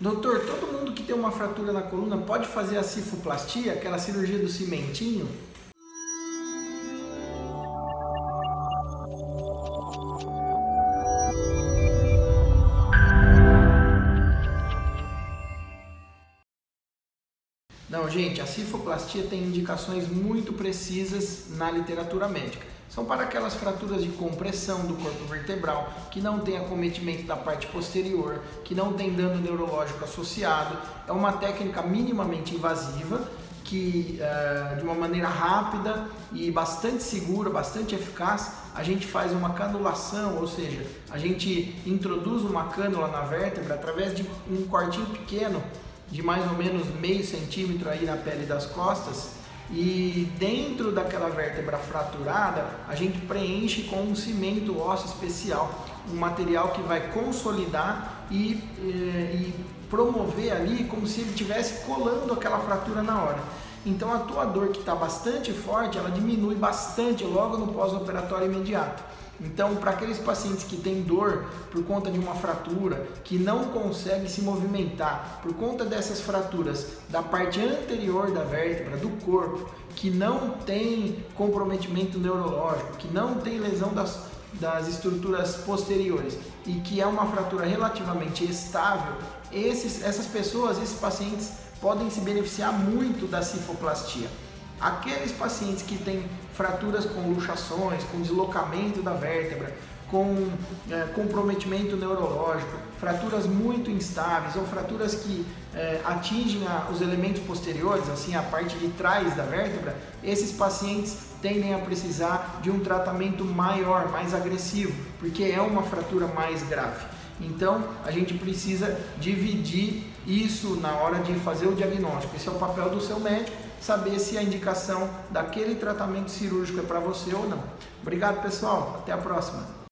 Doutor, todo mundo que tem uma fratura na coluna pode fazer a cifoplastia, aquela cirurgia do cimentinho? Não, gente, a cifoplastia tem indicações muito precisas na literatura médica. São para aquelas fraturas de compressão do corpo vertebral, que não tem acometimento da parte posterior, que não tem dano neurológico associado. É uma técnica minimamente invasiva, que uh, de uma maneira rápida e bastante segura, bastante eficaz, a gente faz uma canulação, ou seja, a gente introduz uma cânula na vértebra através de um cortinho pequeno de mais ou menos meio centímetro aí na pele das costas e dentro daquela vértebra fraturada a gente preenche com um cimento ósseo especial, um material que vai consolidar e, e, e promover ali como se ele estivesse colando aquela fratura na hora. Então a tua dor que está bastante forte, ela diminui bastante logo no pós-operatório imediato. Então, para aqueles pacientes que têm dor por conta de uma fratura, que não conseguem se movimentar por conta dessas fraturas da parte anterior da vértebra, do corpo, que não tem comprometimento neurológico, que não tem lesão das, das estruturas posteriores e que é uma fratura relativamente estável, esses, essas pessoas, esses pacientes podem se beneficiar muito da cifoplastia. Aqueles pacientes que têm fraturas com luxações, com deslocamento da vértebra, com é, comprometimento neurológico, fraturas muito instáveis ou fraturas que é, atingem a, os elementos posteriores, assim a parte de trás da vértebra, esses pacientes tendem a precisar de um tratamento maior, mais agressivo, porque é uma fratura mais grave. Então a gente precisa dividir isso na hora de fazer o diagnóstico. Esse é o papel do seu médico, saber se a indicação daquele tratamento cirúrgico é para você ou não. Obrigado, pessoal. Até a próxima.